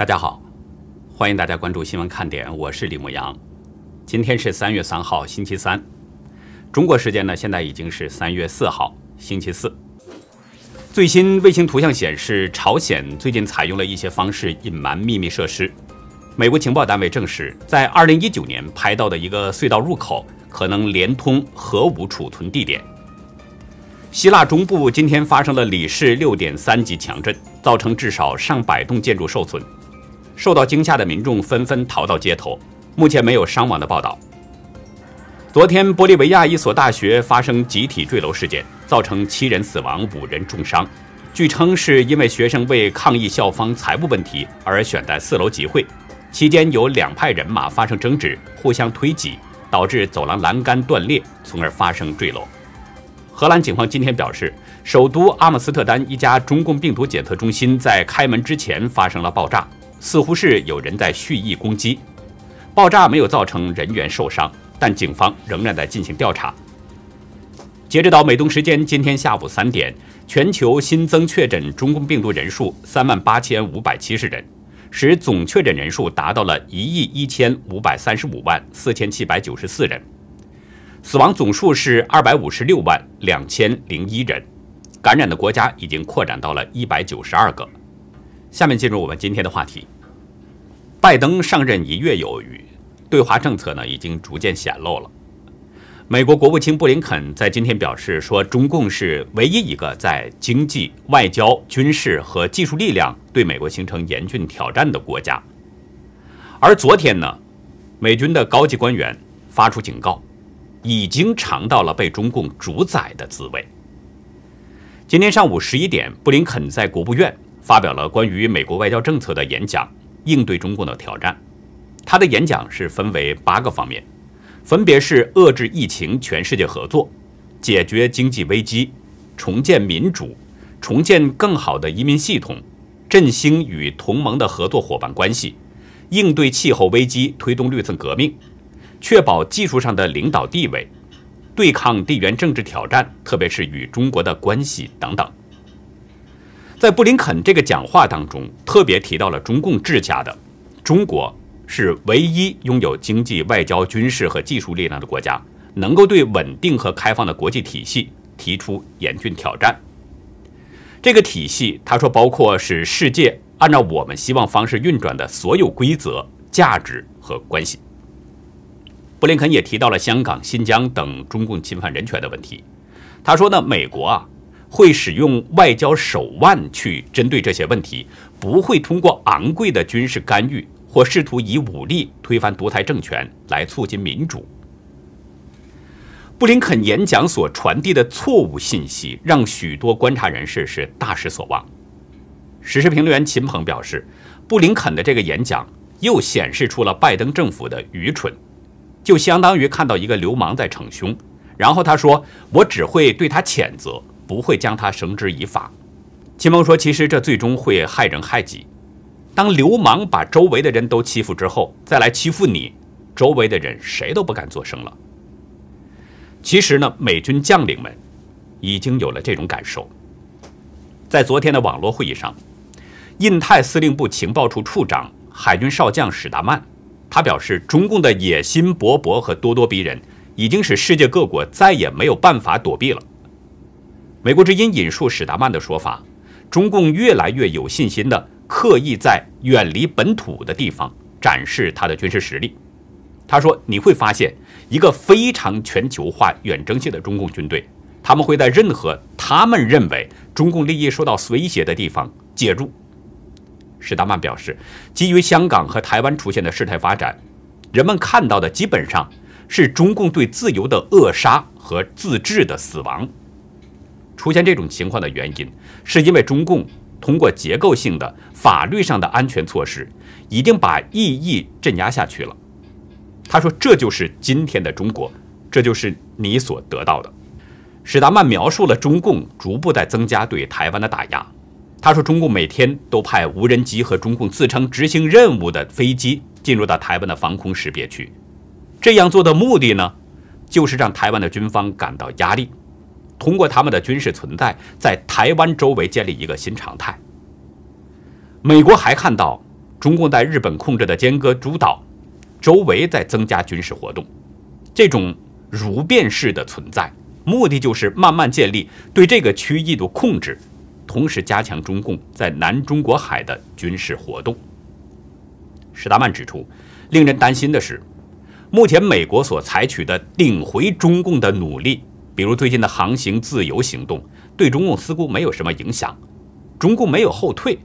大家好，欢迎大家关注新闻看点，我是李牧阳。今天是三月三号，星期三，中国时间呢现在已经是三月四号，星期四。最新卫星图像显示，朝鲜最近采用了一些方式隐瞒秘密设施。美国情报单位证实，在2019年拍到的一个隧道入口可能连通核武储存地点。希腊中部今天发生了里氏6.3级强震，造成至少上百栋建筑受损。受到惊吓的民众纷纷逃到街头，目前没有伤亡的报道。昨天，玻利维亚一所大学发生集体坠楼事件，造成七人死亡、五人重伤。据称，是因为学生为抗议校方财务问题而选在四楼集会，期间有两派人马发生争执，互相推挤，导致走廊栏杆断裂，从而发生坠楼。荷兰警方今天表示，首都阿姆斯特丹一家中共病毒检测中心在开门之前发生了爆炸。似乎是有人在蓄意攻击，爆炸没有造成人员受伤，但警方仍然在进行调查。截止到美东时间今天下午三点，全球新增确诊中共病毒人数三万八千五百七十人，使总确诊人数达到了一亿一千五百三十五万四千七百九十四人，死亡总数是二百五十六万两千零一人，感染的国家已经扩展到了一百九十二个。下面进入我们今天的话题。拜登上任一月有余，对华政策呢已经逐渐显露了。美国国务卿布林肯在今天表示说，中共是唯一一个在经济、外交、军事和技术力量对美国形成严峻挑战的国家。而昨天呢，美军的高级官员发出警告，已经尝到了被中共主宰的滋味。今天上午十一点，布林肯在国务院。发表了关于美国外交政策的演讲，应对中共的挑战。他的演讲是分为八个方面，分别是遏制疫情、全世界合作、解决经济危机、重建民主、重建更好的移民系统、振兴与同盟的合作伙伴关系、应对气候危机、推动绿色革命、确保技术上的领导地位、对抗地缘政治挑战，特别是与中国的关系等等。在布林肯这个讲话当中，特别提到了中共治下的中国是唯一拥有经济、外交、军事和技术力量的国家，能够对稳定和开放的国际体系提出严峻挑战。这个体系，他说，包括使世界按照我们希望方式运转的所有规则、价值和关系。布林肯也提到了香港、新疆等中共侵犯人权的问题。他说呢，美国啊。会使用外交手腕去针对这些问题，不会通过昂贵的军事干预或试图以武力推翻独裁政权来促进民主。布林肯演讲所传递的错误信息，让许多观察人士是大失所望。时事评论员秦鹏表示，布林肯的这个演讲又显示出了拜登政府的愚蠢，就相当于看到一个流氓在逞凶，然后他说：“我只会对他谴责。”不会将他绳之以法。秦鹏说：“其实这最终会害人害己。当流氓把周围的人都欺负之后，再来欺负你，周围的人谁都不敢作声了。”其实呢，美军将领们已经有了这种感受。在昨天的网络会议上，印太司令部情报处处长、海军少将史达曼，他表示，中共的野心勃勃和咄咄逼人，已经使世界各国再也没有办法躲避了。美国之音引述史达曼的说法：“中共越来越有信心地刻意在远离本土的地方展示他的军事实力。”他说：“你会发现一个非常全球化、远征性的中共军队，他们会在任何他们认为中共利益受到威胁的地方介入。”史达曼表示：“基于香港和台湾出现的事态发展，人们看到的基本上是中共对自由的扼杀和自治的死亡。”出现这种情况的原因，是因为中共通过结构性的法律上的安全措施，已经把异议镇压下去了。他说：“这就是今天的中国，这就是你所得到的。”史达曼描述了中共逐步在增加对台湾的打压。他说：“中共每天都派无人机和中共自称执行任务的飞机进入到台湾的防空识别区，这样做的目的呢，就是让台湾的军方感到压力。”通过他们的军事存在，在台湾周围建立一个新常态。美国还看到中共在日本控制的尖阁诸岛周围在增加军事活动，这种如变式的存在，目的就是慢慢建立对这个区域的控制，同时加强中共在南中国海的军事活动。史达曼指出，令人担心的是，目前美国所采取的顶回中共的努力，比如最近的航行自由行动，对中共似乎没有什么影响，中共没有后退。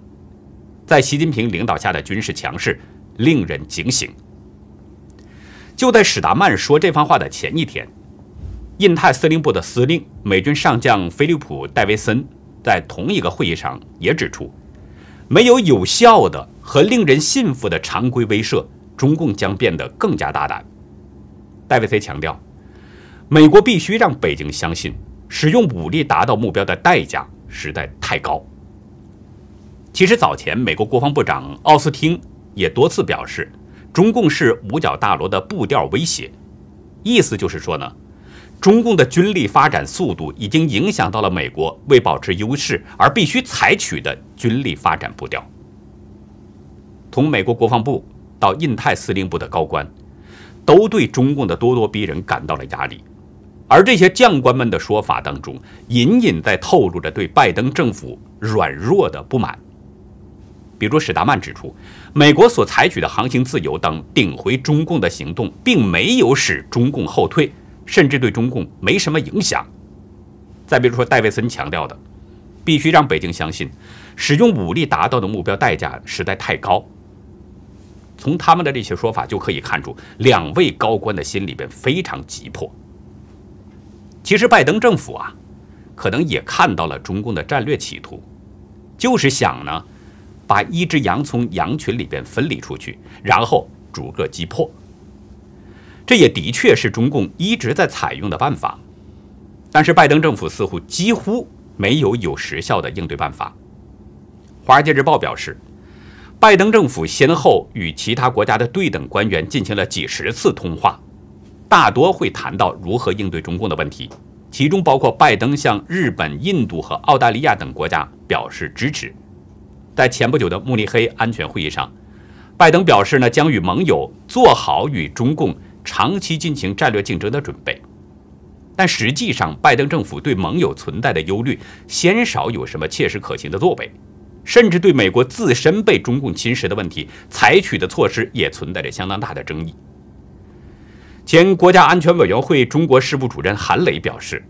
在习近平领导下的军事强势令人警醒。就在史达曼说这番话的前一天，印太司令部的司令美军上将菲利普·戴维森在同一个会议上也指出，没有有效的和令人信服的常规威慑，中共将变得更加大胆。戴维森强调，美国必须让北京相信，使用武力达到目标的代价实在太高。其实早前，美国国防部长奥斯汀也多次表示，中共是五角大楼的步调威胁，意思就是说呢，中共的军力发展速度已经影响到了美国为保持优势而必须采取的军力发展步调。从美国国防部到印太司令部的高官，都对中共的咄咄逼人感到了压力，而这些将官们的说法当中，隐隐在透露着对拜登政府软弱的不满。比如史达曼指出，美国所采取的航行自由等顶回中共的行动，并没有使中共后退，甚至对中共没什么影响。再比如说戴维森强调的，必须让北京相信，使用武力达到的目标代价实在太高。从他们的这些说法就可以看出，两位高官的心里边非常急迫。其实拜登政府啊，可能也看到了中共的战略企图，就是想呢。把一只羊从羊群里边分离出去，然后逐个击破。这也的确是中共一直在采用的办法，但是拜登政府似乎几乎没有有时效的应对办法。《华尔街日报》表示，拜登政府先后与其他国家的对等官员进行了几十次通话，大多会谈到如何应对中共的问题，其中包括拜登向日本、印度和澳大利亚等国家表示支持。在前不久的慕尼黑安全会议上，拜登表示呢，将与盟友做好与中共长期进行战略竞争的准备。但实际上，拜登政府对盟友存在的忧虑鲜少有什么切实可行的作为，甚至对美国自身被中共侵蚀的问题采取的措施也存在着相当大的争议。前国家安全委员会中国事务主任韩磊表示，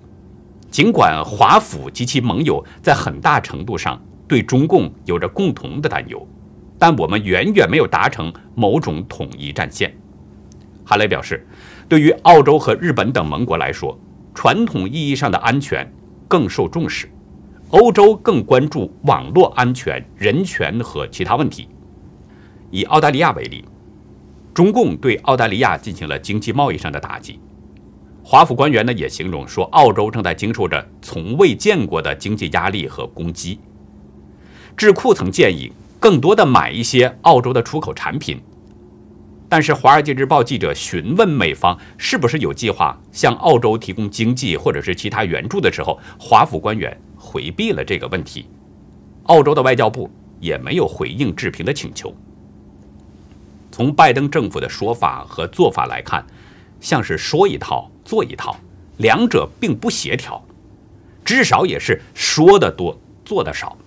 尽管华府及其盟友在很大程度上。对中共有着共同的担忧，但我们远远没有达成某种统一战线。韩磊表示，对于澳洲和日本等盟国来说，传统意义上的安全更受重视，欧洲更关注网络安全、人权和其他问题。以澳大利亚为例，中共对澳大利亚进行了经济贸易上的打击，华府官员呢也形容说，澳洲正在经受着从未见过的经济压力和攻击。智库曾建议更多的买一些澳洲的出口产品，但是《华尔街日报》记者询问美方是不是有计划向澳洲提供经济或者是其他援助的时候，华府官员回避了这个问题。澳洲的外交部也没有回应置评的请求。从拜登政府的说法和做法来看，像是说一套做一套，两者并不协调，至少也是说的多做的少。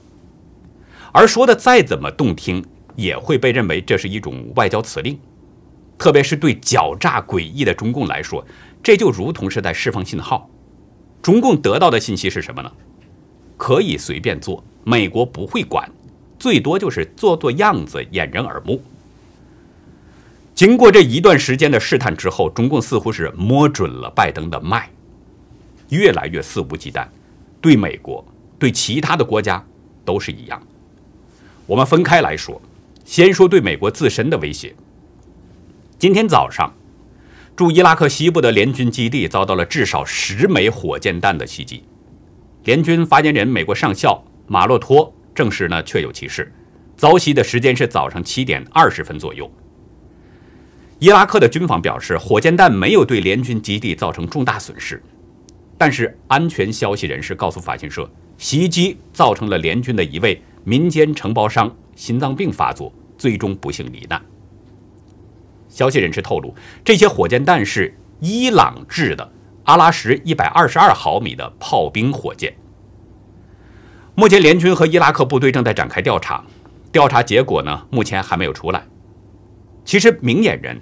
而说的再怎么动听，也会被认为这是一种外交辞令，特别是对狡诈诡异的中共来说，这就如同是在释放信号。中共得到的信息是什么呢？可以随便做，美国不会管，最多就是做做样子，掩人耳目。经过这一段时间的试探之后，中共似乎是摸准了拜登的脉，越来越肆无忌惮，对美国、对其他的国家都是一样。我们分开来说，先说对美国自身的威胁。今天早上，驻伊拉克西部的联军基地遭到了至少十枚火箭弹的袭击。联军发言人美国上校马洛托证实呢，确有其事。遭袭的时间是早上七点二十分左右。伊拉克的军方表示，火箭弹没有对联军基地造成重大损失，但是安全消息人士告诉法新社，袭击造成了联军的一位。民间承包商心脏病发作，最终不幸罹难。消息人士透露，这些火箭弹是伊朗制的阿拉什一百二十二毫米的炮兵火箭。目前，联军和伊拉克部队正在展开调查，调查结果呢，目前还没有出来。其实，明眼人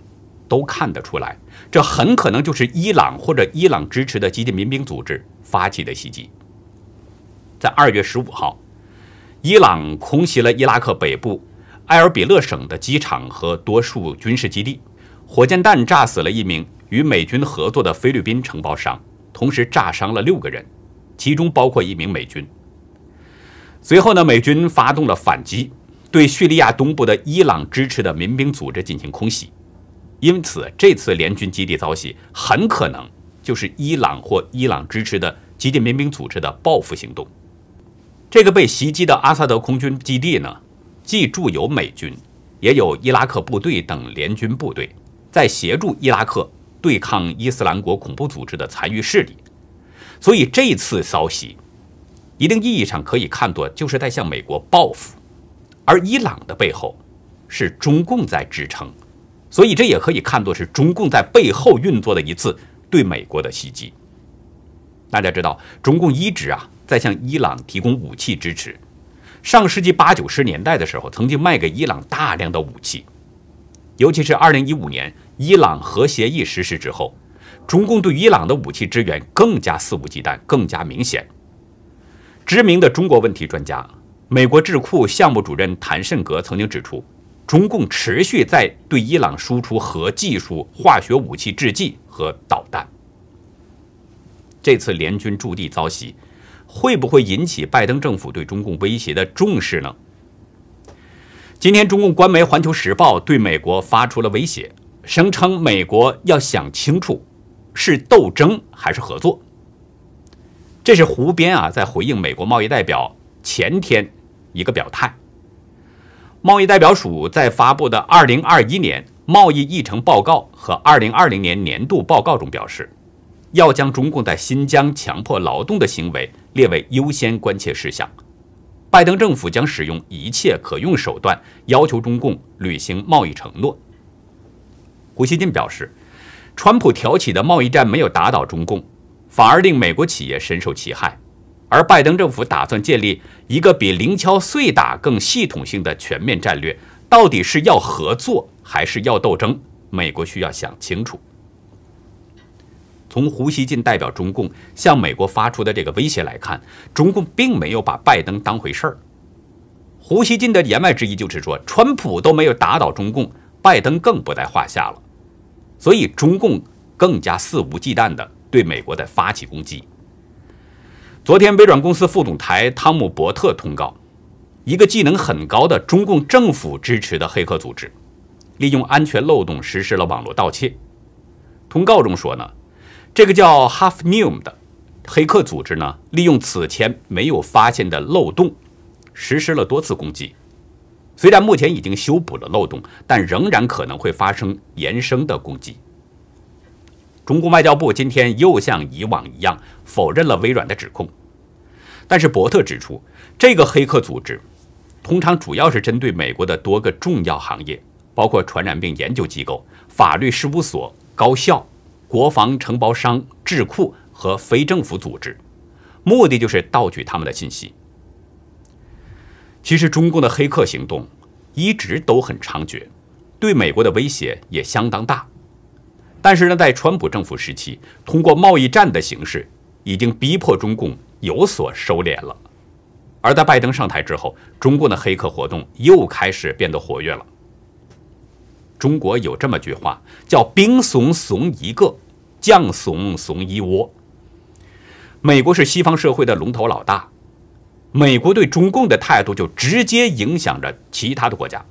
都看得出来，这很可能就是伊朗或者伊朗支持的激进民兵组织发起的袭击。在二月十五号，伊朗空袭了伊拉克北部埃尔比勒省的机场和多数军事基地，火箭弹炸死了一名与美军合作的菲律宾承包商，同时炸伤了六个人，其中包括一名美军。随后呢，美军发动了反击，对叙利亚东部的伊朗支持的民兵组织进行空袭。因此，这次联军基地遭袭很可能就是伊朗或伊朗支持的激进民兵组织的报复行动。这个被袭击的阿萨德空军基地呢，既驻有美军，也有伊拉克部队等联军部队，在协助伊拉克对抗伊斯兰国恐怖组织的残余势力。所以，这次骚袭。一定意义上可以看作就是在向美国报复，而伊朗的背后是中共在支撑，所以这也可以看作是中共在背后运作的一次对美国的袭击。大家知道，中共一直啊在向伊朗提供武器支持，上世纪八九十年代的时候，曾经卖给伊朗大量的武器，尤其是二零一五年伊朗核协议实施之后，中共对伊朗的武器支援更加肆无忌惮，更加明显。知名的中国问题专家、美国智库项目主任谭慎格曾经指出，中共持续在对伊朗输出核技术、化学武器制剂和导弹。这次联军驻地遭袭，会不会引起拜登政府对中共威胁的重视呢？今天，中共官媒《环球时报》对美国发出了威胁，声称美国要想清楚是斗争还是合作。这是胡边啊，在回应美国贸易代表前天一个表态。贸易代表署在发布的二零二一年贸易议程报告和二零二零年年度报告中表示，要将中共在新疆强迫劳动的行为列为优先关切事项。拜登政府将使用一切可用手段，要求中共履行贸易承诺。胡锡进表示，川普挑起的贸易战没有打倒中共。反而令美国企业深受其害，而拜登政府打算建立一个比零敲碎打更系统性的全面战略，到底是要合作还是要斗争？美国需要想清楚。从胡锡进代表中共向美国发出的这个威胁来看，中共并没有把拜登当回事儿。胡锡进的言外之意就是说，川普都没有打倒中共，拜登更不在话下了，所以中共更加肆无忌惮的。对美国的发起攻击。昨天，微软公司副总裁汤姆·伯特通告，一个技能很高的中共政府支持的黑客组织，利用安全漏洞实施了网络盗窃。通告中说呢，这个叫 Half New 的黑客组织呢，利用此前没有发现的漏洞，实施了多次攻击。虽然目前已经修补了漏洞，但仍然可能会发生延伸的攻击。中国外交部今天又像以往一样否认了微软的指控，但是伯特指出，这个黑客组织通常主要是针对美国的多个重要行业，包括传染病研究机构、法律事务所、高校、国防承包商、智库和非政府组织，目的就是盗取他们的信息。其实，中共的黑客行动一直都很猖獗，对美国的威胁也相当大。但是呢，在川普政府时期，通过贸易战的形式，已经逼迫中共有所收敛了；而在拜登上台之后，中共的黑客活动又开始变得活跃了。中国有这么句话，叫“兵怂怂一个，将怂怂一窝”。美国是西方社会的龙头老大，美国对中共的态度就直接影响着其他的国家，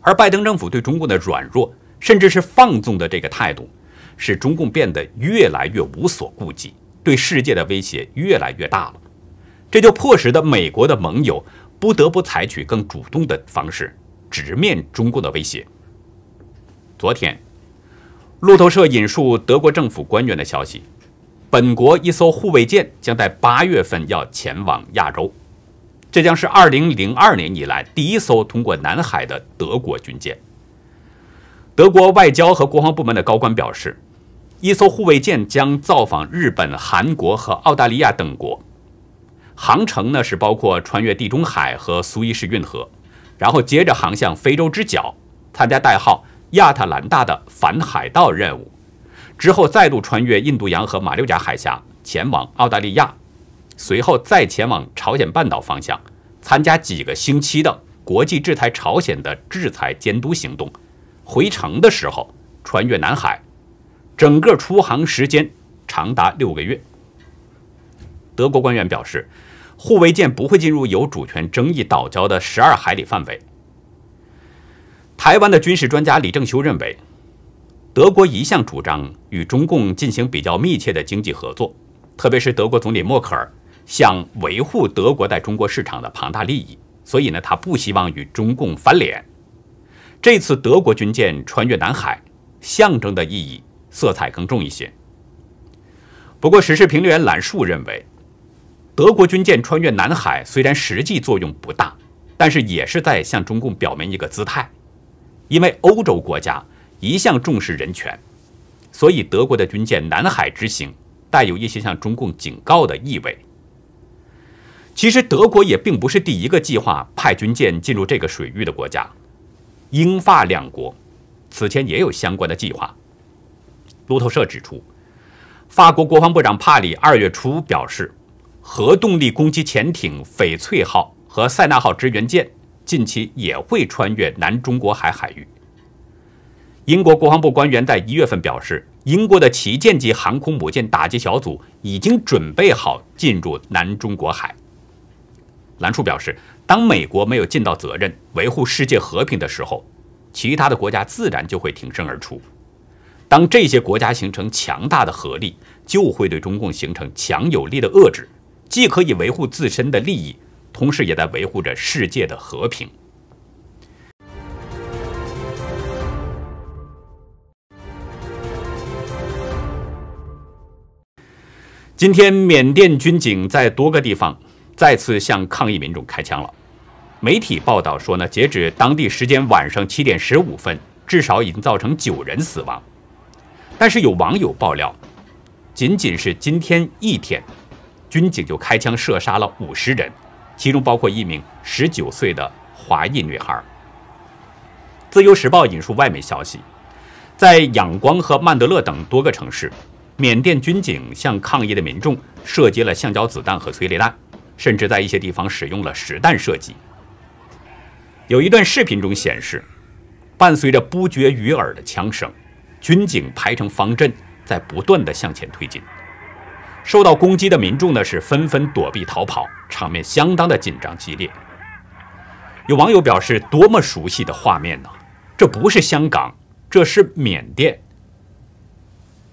而拜登政府对中共的软弱。甚至是放纵的这个态度，使中共变得越来越无所顾忌，对世界的威胁越来越大了。这就迫使的美国的盟友不得不采取更主动的方式，直面中共的威胁。昨天，路透社引述德国政府官员的消息，本国一艘护卫舰将在八月份要前往亚洲。这将是二零零二年以来第一艘通过南海的德国军舰。德国外交和国防部门的高官表示，一艘护卫舰将造访日本、韩国和澳大利亚等国，航程呢是包括穿越地中海和苏伊士运河，然后接着航向非洲之角，参加代号亚特兰大的反海盗任务，之后再度穿越印度洋和马六甲海峡前往澳大利亚。随后再前往朝鲜半岛方向，参加几个星期的国际制裁朝鲜的制裁监督行动。回程的时候穿越南海，整个出航时间长达六个月。德国官员表示，护卫舰不会进入有主权争议岛礁的十二海里范围。台湾的军事专家李正修认为，德国一向主张与中共进行比较密切的经济合作，特别是德国总理默克尔。想维护德国在中国市场的庞大利益，所以呢，他不希望与中共翻脸。这次德国军舰穿越南海，象征的意义色彩更重一些。不过，时事评论员兰树认为，德国军舰穿越南海虽然实际作用不大，但是也是在向中共表明一个姿态，因为欧洲国家一向重视人权，所以德国的军舰南海之行带有一些向中共警告的意味。其实，德国也并不是第一个计划派军舰进入这个水域的国家，英法两国此前也有相关的计划。路透社指出，法国国防部长帕里二月初表示，核动力攻击潜艇“翡翠号”和“塞纳号”支援舰近期也会穿越南中国海海域。英国国防部官员在一月份表示，英国的旗舰级航空母舰打击小组已经准备好进入南中国海。兰树表示，当美国没有尽到责任维护世界和平的时候，其他的国家自然就会挺身而出。当这些国家形成强大的合力，就会对中共形成强有力的遏制，既可以维护自身的利益，同时也在维护着世界的和平。今天，缅甸军警在多个地方。再次向抗议民众开枪了。媒体报道说呢，截止当地时间晚上七点十五分，至少已经造成九人死亡。但是有网友爆料，仅仅是今天一天，军警就开枪射杀了五十人，其中包括一名十九岁的华裔女孩。自由时报引述外媒消息，在仰光和曼德勒等多个城市，缅甸军警向抗议的民众射击了橡胶子弹和催泪弹。甚至在一些地方使用了实弹射击。有一段视频中显示，伴随着不绝于耳的枪声，军警排成方阵，在不断的向前推进。受到攻击的民众呢是纷纷躲避逃跑，场面相当的紧张激烈。有网友表示：“多么熟悉的画面呢？这不是香港，这是缅甸。”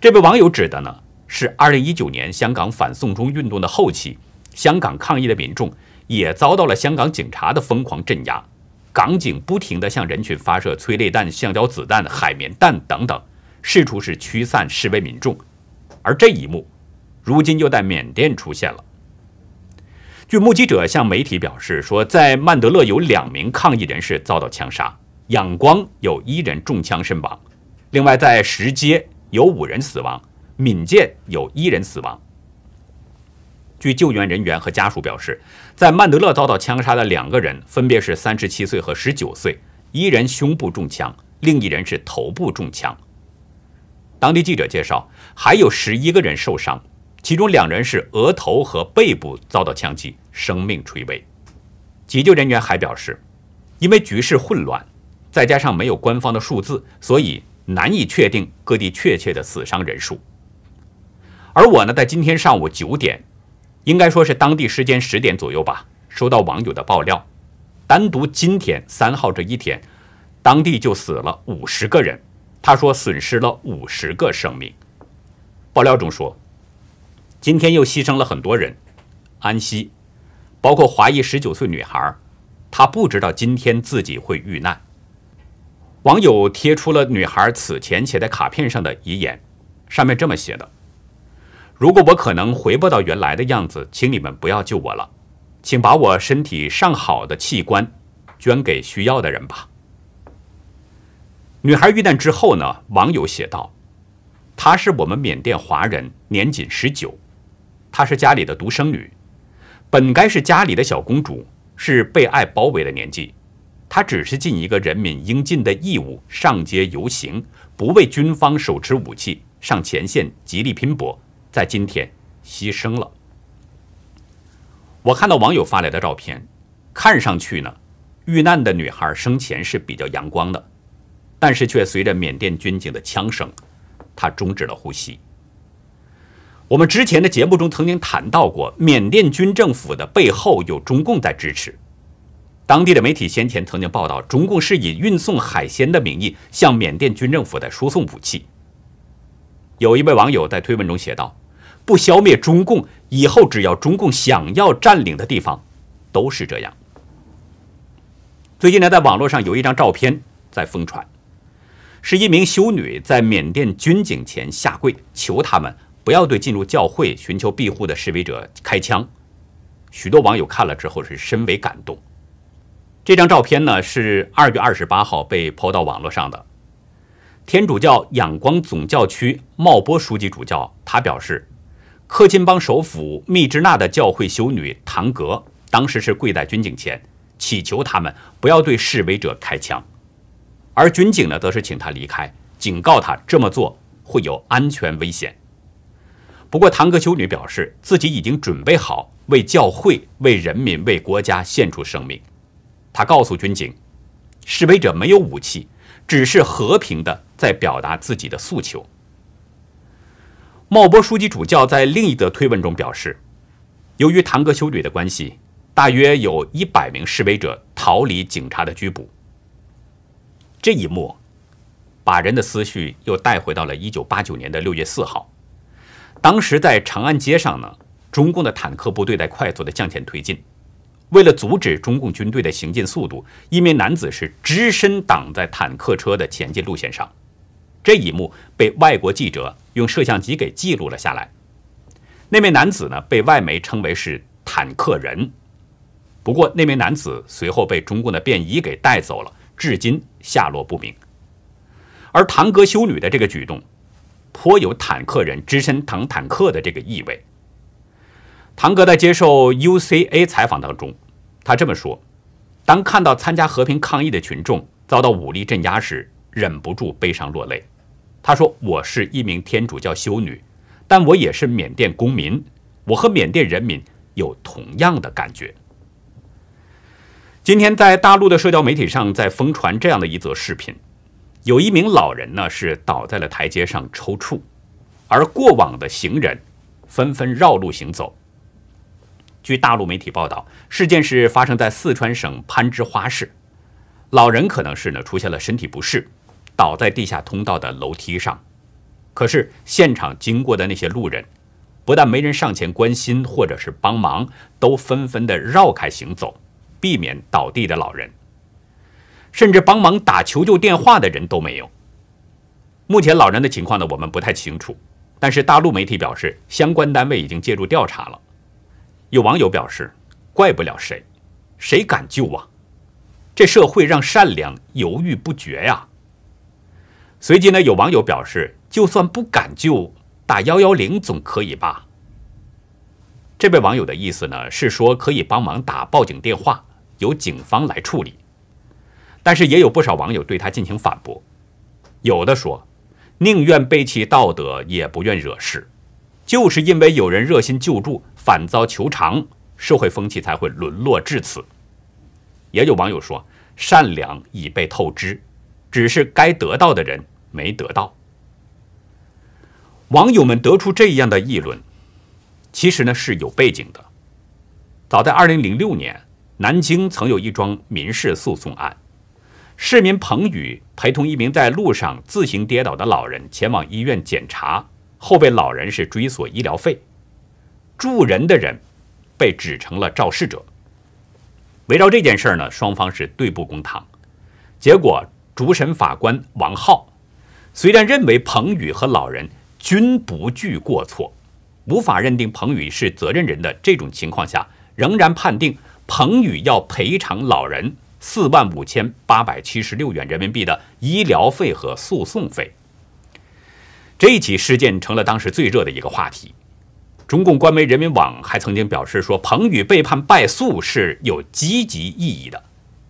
这位网友指的呢是2019年香港反送中运动的后期。香港抗议的民众也遭到了香港警察的疯狂镇压，港警不停地向人群发射催泪弹、橡胶子弹、海绵弹等等，试图是驱散示威民众。而这一幕，如今又在缅甸出现了。据目击者向媒体表示说，在曼德勒有两名抗议人士遭到枪杀，仰光有一人中枪身亡，另外在石阶有五人死亡，闽舰有一人死亡。据救援人员和家属表示，在曼德勒遭到枪杀的两个人分别是三十七岁和十九岁，一人胸部中枪，另一人是头部中枪。当地记者介绍，还有十一个人受伤，其中两人是额头和背部遭到枪击，生命垂危。急救人员还表示，因为局势混乱，再加上没有官方的数字，所以难以确定各地确切的死伤人数。而我呢，在今天上午九点。应该说是当地时间十点左右吧，收到网友的爆料，单独今天三号这一天，当地就死了五十个人。他说损失了五十个生命。爆料中说，今天又牺牲了很多人。安息，包括华裔十九岁女孩，她不知道今天自己会遇难。网友贴出了女孩此前写在卡片上的遗言，上面这么写的。如果我可能回不到原来的样子，请你们不要救我了。请把我身体上好的器官捐给需要的人吧。”女孩遇难之后呢，网友写道：“她是我们缅甸华人，年仅十九，她是家里的独生女，本该是家里的小公主，是被爱包围的年纪。”她只是尽一个人民应尽的义务，上街游行，不为军方手持武器上前线极力拼搏，在今天牺牲了。我看到网友发来的照片，看上去呢，遇难的女孩生前是比较阳光的，但是却随着缅甸军警的枪声，她终止了呼吸。我们之前的节目中曾经谈到过，缅甸军政府的背后有中共在支持。当地的媒体先前曾经报道，中共是以运送海鲜的名义向缅甸军政府在输送武器。有一位网友在推文中写道：“不消灭中共，以后只要中共想要占领的地方，都是这样。”最近呢，在网络上有一张照片在疯传，是一名修女在缅甸军警前下跪，求他们不要对进入教会寻求庇护的示威者开枪。许多网友看了之后是深为感动。这张照片呢是二月二十八号被抛到网络上的。天主教仰光总教区茂波书记主教他表示，克钦邦首府密支那的教会修女唐格当时是跪在军警前，祈求他们不要对示威者开枪，而军警呢则是请他离开，警告他这么做会有安全危险。不过唐格修女表示自己已经准备好为教会、为人民、为国家献出生命。他告诉军警，示威者没有武器，只是和平的在表达自己的诉求。茂波书记主教在另一则推文中表示，由于堂哥修女的关系，大约有一百名示威者逃离警察的拘捕。这一幕，把人的思绪又带回到了一九八九年的六月四号，当时在长安街上呢，中共的坦克部队在快速的向前推进。为了阻止中共军队的行进速度，一名男子是只身挡在坦克车的前进路线上。这一幕被外国记者用摄像机给记录了下来。那名男子呢，被外媒称为是“坦克人”。不过，那名男子随后被中共的便衣给带走了，至今下落不明。而堂哥修女的这个举动，颇有坦克人只身挡坦克的这个意味。唐哥在接受 UCA 采访当中，他这么说：“当看到参加和平抗议的群众遭到武力镇压时，忍不住悲伤落泪。”他说：“我是一名天主教修女，但我也是缅甸公民，我和缅甸人民有同样的感觉。”今天在大陆的社交媒体上在疯传这样的一则视频，有一名老人呢是倒在了台阶上抽搐，而过往的行人纷纷绕路行走。据大陆媒体报道，事件是发生在四川省攀枝花市，老人可能是呢出现了身体不适，倒在地下通道的楼梯上。可是现场经过的那些路人，不但没人上前关心或者是帮忙，都纷纷的绕开行走，避免倒地的老人，甚至帮忙打求救电话的人都没有。目前老人的情况呢，我们不太清楚，但是大陆媒体表示，相关单位已经介入调查了。有网友表示：“怪不了谁，谁敢救啊？这社会让善良犹豫不决呀。”随即呢，有网友表示：“就算不敢救，打幺幺零总可以吧？”这位网友的意思呢，是说可以帮忙打报警电话，由警方来处理。但是也有不少网友对他进行反驳，有的说：“宁愿背弃道德，也不愿惹事。”就是因为有人热心救助，反遭求偿，社会风气才会沦落至此。也有网友说，善良已被透支，只是该得到的人没得到。网友们得出这样的议论，其实呢是有背景的。早在2006年，南京曾有一桩民事诉讼案，市民彭宇陪同一名在路上自行跌倒的老人前往医院检查。后被老人是追索医疗费，助人的人被指成了肇事者。围绕这件事儿呢，双方是对簿公堂。结果，主审法官王浩虽然认为彭宇和老人均不具过错，无法认定彭宇是责任人的这种情况下，仍然判定彭宇要赔偿老人四万五千八百七十六元人民币的医疗费和诉讼费。这一起事件成了当时最热的一个话题。中共官媒人民网还曾经表示说，彭宇被判败诉是有积极意义的，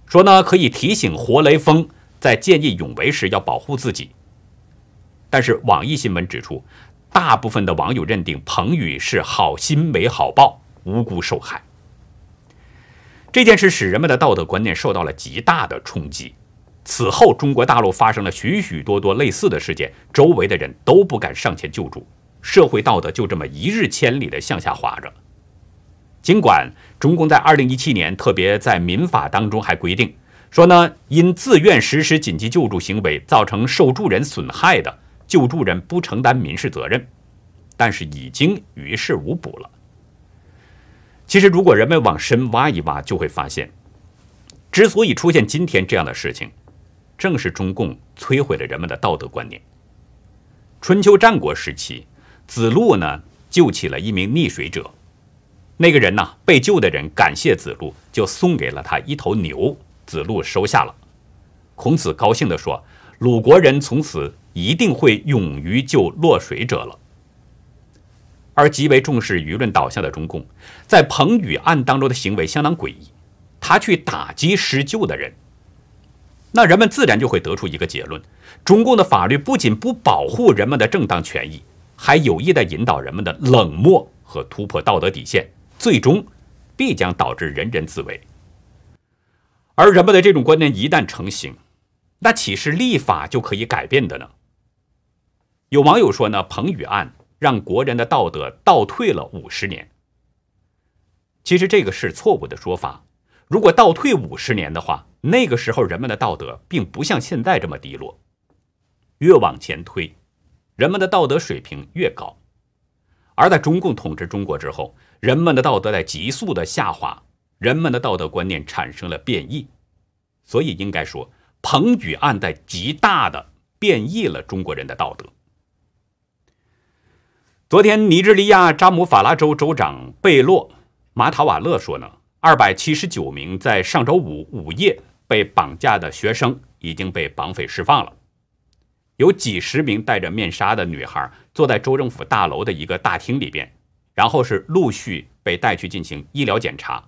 说呢可以提醒活雷锋在见义勇为时要保护自己。但是网易新闻指出，大部分的网友认定彭宇是好心没好报，无辜受害。这件事使人们的道德观念受到了极大的冲击。此后，中国大陆发生了许许多多类似的事件，周围的人都不敢上前救助。社会道德就这么一日千里的向下滑着。尽管中共在二零一七年特别在民法当中还规定说呢，因自愿实施紧急救助行为造成受助人损害的，救助人不承担民事责任，但是已经于事无补了。其实，如果人们往深挖一挖，就会发现，之所以出现今天这样的事情，正是中共摧毁了人们的道德观念。春秋战国时期。子路呢救起了一名溺水者，那个人呢被救的人感谢子路，就送给了他一头牛，子路收下了。孔子高兴地说：“鲁国人从此一定会勇于救落水者了。”而极为重视舆论导向的中共，在彭宇案当中的行为相当诡异，他去打击施救的人，那人们自然就会得出一个结论：中共的法律不仅不保护人们的正当权益。还有意的引导人们的冷漠和突破道德底线，最终必将导致人人自危。而人们的这种观念一旦成型，那岂是立法就可以改变的呢？有网友说呢，彭宇案让国人的道德倒退了五十年。其实这个是错误的说法。如果倒退五十年的话，那个时候人们的道德并不像现在这么低落。越往前推。人们的道德水平越高，而在中共统治中国之后，人们的道德在急速的下滑，人们的道德观念产生了变异，所以应该说，彭宇案在极大的变异了中国人的道德。昨天，尼日利亚扎姆法拉州州长贝洛马塔瓦勒说呢，二百七十九名在上周五午夜被绑架的学生已经被绑匪释放了。有几十名戴着面纱的女孩坐在州政府大楼的一个大厅里边，然后是陆续被带去进行医疗检查。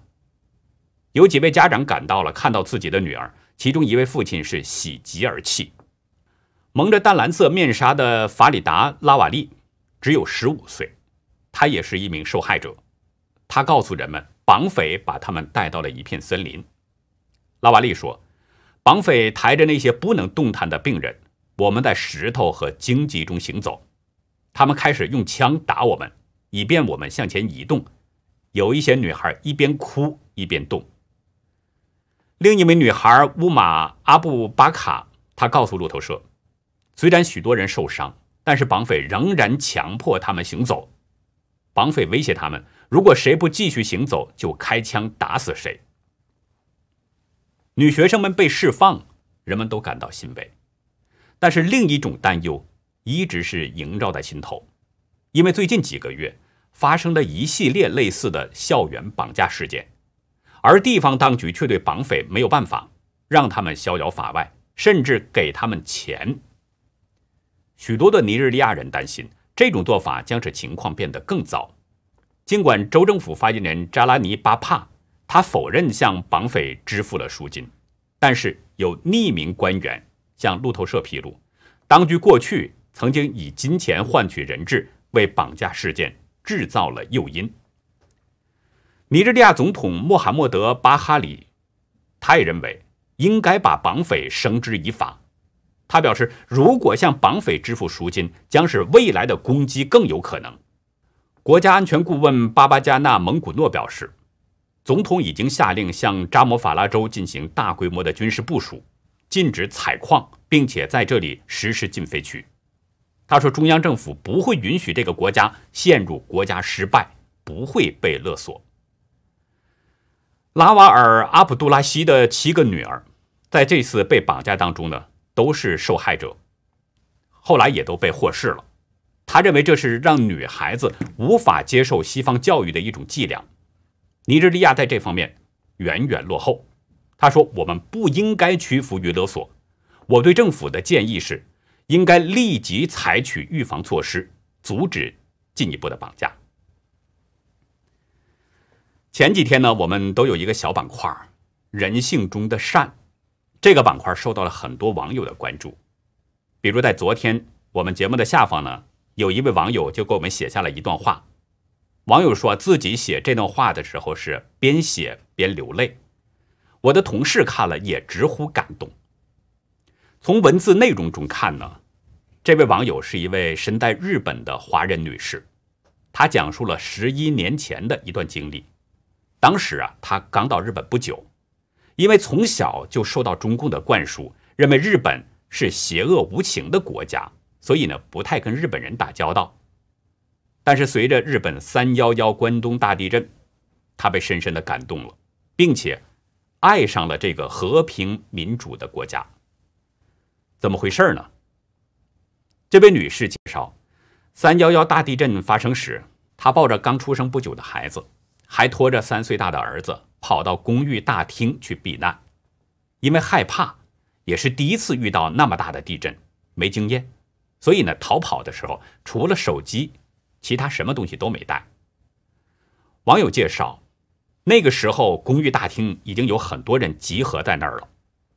有几位家长赶到了，看到自己的女儿，其中一位父亲是喜极而泣。蒙着淡蓝色面纱的法里达拉瓦利只有十五岁，他也是一名受害者。他告诉人们，绑匪把他们带到了一片森林。拉瓦利说，绑匪抬着那些不能动弹的病人。我们在石头和荆棘中行走，他们开始用枪打我们，以便我们向前移动。有一些女孩一边哭一边动。另一名女孩乌玛阿布巴卡，她告诉路透社，虽然许多人受伤，但是绑匪仍然强迫他们行走。绑匪威胁他们，如果谁不继续行走，就开枪打死谁。女学生们被释放，人们都感到欣慰。但是另一种担忧一直是萦绕在心头，因为最近几个月发生了一系列类似的校园绑架事件，而地方当局却对绑匪没有办法，让他们逍遥法外，甚至给他们钱。许多的尼日利亚人担心这种做法将使情况变得更糟。尽管州政府发言人扎拉尼巴帕他否认向绑匪支付了赎金，但是有匿名官员。向路透社披露，当局过去曾经以金钱换取人质，为绑架事件制造了诱因。尼日利亚总统穆罕默德·巴哈里，他也认为应该把绑匪绳之以法。他表示，如果向绑匪支付赎金，将是未来的攻击更有可能。国家安全顾问巴巴加纳·蒙古诺表示，总统已经下令向扎姆法拉州进行大规模的军事部署。禁止采矿，并且在这里实施禁飞区。他说：“中央政府不会允许这个国家陷入国家失败，不会被勒索。”拉瓦尔·阿卜杜拉希的七个女儿在这次被绑架当中呢，都是受害者，后来也都被获释了。他认为这是让女孩子无法接受西方教育的一种伎俩。尼日利亚在这方面远远落后。他说：“我们不应该屈服于勒索。我对政府的建议是，应该立即采取预防措施，阻止进一步的绑架。”前几天呢，我们都有一个小板块“人性中的善”，这个板块受到了很多网友的关注。比如在昨天我们节目的下方呢，有一位网友就给我们写下了一段话。网友说自己写这段话的时候是边写边流泪，我的同事看了也直呼感动。从文字内容中看呢，这位网友是一位身在日本的华人女士，她讲述了十一年前的一段经历。当时啊，她刚到日本不久，因为从小就受到中共的灌输，认为日本是邪恶无情的国家，所以呢，不太跟日本人打交道。但是随着日本三幺幺关东大地震，他被深深的感动了，并且爱上了这个和平民主的国家。怎么回事呢？这位女士介绍，三幺幺大地震发生时，她抱着刚出生不久的孩子，还拖着三岁大的儿子，跑到公寓大厅去避难。因为害怕，也是第一次遇到那么大的地震，没经验，所以呢，逃跑的时候除了手机。其他什么东西都没带。网友介绍，那个时候公寓大厅已经有很多人集合在那儿了，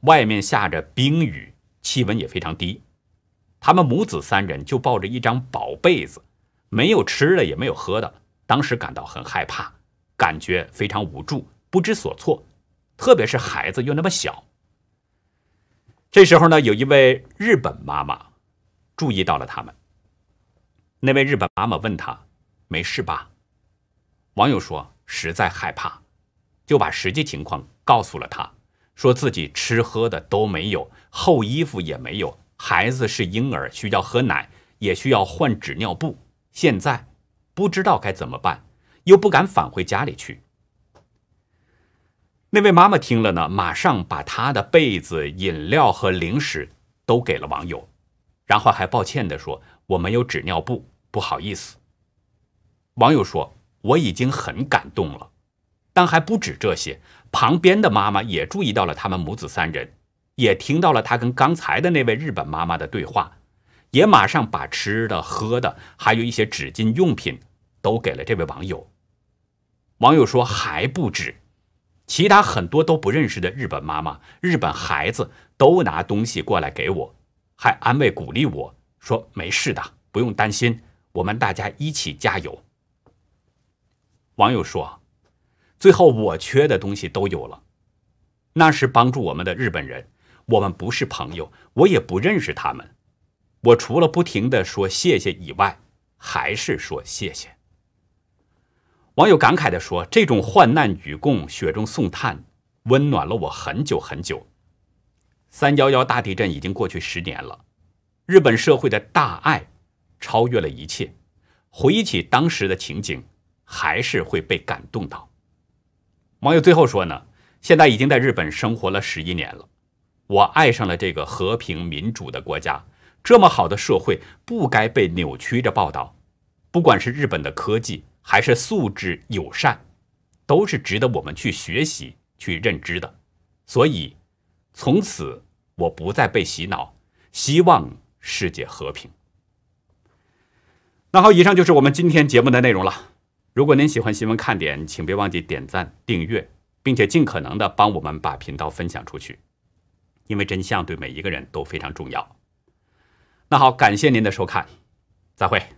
外面下着冰雨，气温也非常低。他们母子三人就抱着一张薄被子，没有吃的也没有喝的，当时感到很害怕，感觉非常无助，不知所措，特别是孩子又那么小。这时候呢，有一位日本妈妈注意到了他们。那位日本妈妈问他：“没事吧？”网友说：“实在害怕，就把实际情况告诉了他，说自己吃喝的都没有，厚衣服也没有，孩子是婴儿，需要喝奶，也需要换纸尿布，现在不知道该怎么办，又不敢返回家里去。”那位妈妈听了呢，马上把她的被子、饮料和零食都给了网友，然后还抱歉地说。我没有纸尿布，不好意思。网友说：“我已经很感动了，但还不止这些。旁边的妈妈也注意到了他们母子三人，也听到了他跟刚才的那位日本妈妈的对话，也马上把吃的、喝的，还有一些纸巾用品都给了这位网友。网友说还不止，其他很多都不认识的日本妈妈、日本孩子都拿东西过来给我，还安慰鼓励我。”说没事的，不用担心，我们大家一起加油。网友说，最后我缺的东西都有了，那是帮助我们的日本人，我们不是朋友，我也不认识他们，我除了不停的说谢谢以外，还是说谢谢。网友感慨的说，这种患难与共、雪中送炭，温暖了我很久很久。三幺幺大地震已经过去十年了。日本社会的大爱超越了一切，回忆起当时的情景，还是会被感动到。网友最后说呢，现在已经在日本生活了十一年了，我爱上了这个和平民主的国家，这么好的社会不该被扭曲着报道。不管是日本的科技，还是素质友善，都是值得我们去学习、去认知的。所以，从此我不再被洗脑，希望。世界和平。那好，以上就是我们今天节目的内容了。如果您喜欢新闻看点，请别忘记点赞、订阅，并且尽可能的帮我们把频道分享出去，因为真相对每一个人都非常重要。那好，感谢您的收看，再会。